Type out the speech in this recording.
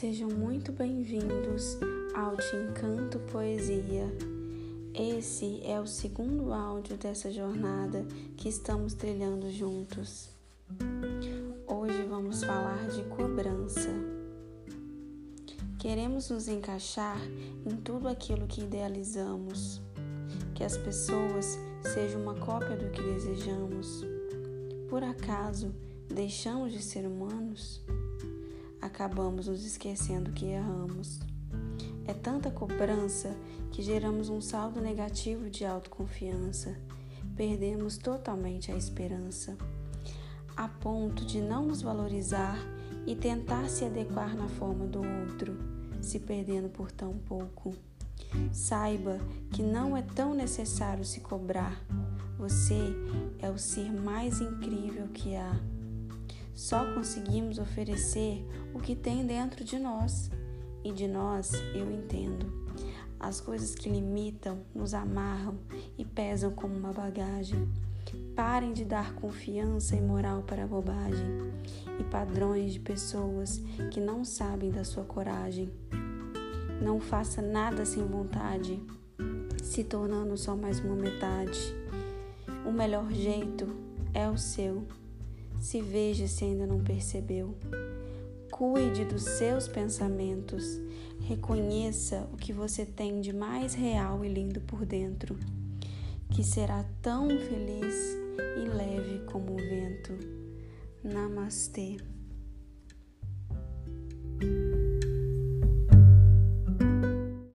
podcast Encanto Poesia. Esse é o segundo áudio dessa jornada que estamos trilhando juntos. Hoje vamos falar de cobrança. Queremos nos encaixar em tudo aquilo que idealizamos, que as pessoas sejam uma cópia do que desejamos. Por acaso deixamos de ser humanos? Acabamos nos esquecendo que erramos. É tanta cobrança que geramos um saldo negativo de autoconfiança, perdemos totalmente a esperança, a ponto de não nos valorizar e tentar se adequar na forma do outro, se perdendo por tão pouco. Saiba que não é tão necessário se cobrar. Você é o ser mais incrível que há. Só conseguimos oferecer o que tem dentro de nós. E de nós eu entendo. As coisas que limitam nos amarram e pesam como uma bagagem. Parem de dar confiança e moral para a bobagem e padrões de pessoas que não sabem da sua coragem. Não faça nada sem vontade, se tornando só mais uma metade. O melhor jeito é o seu. Se veja se ainda não percebeu. Cuide dos seus pensamentos. Reconheça o que você tem de mais real e lindo por dentro, que será tão feliz e leve como o vento. Namastê.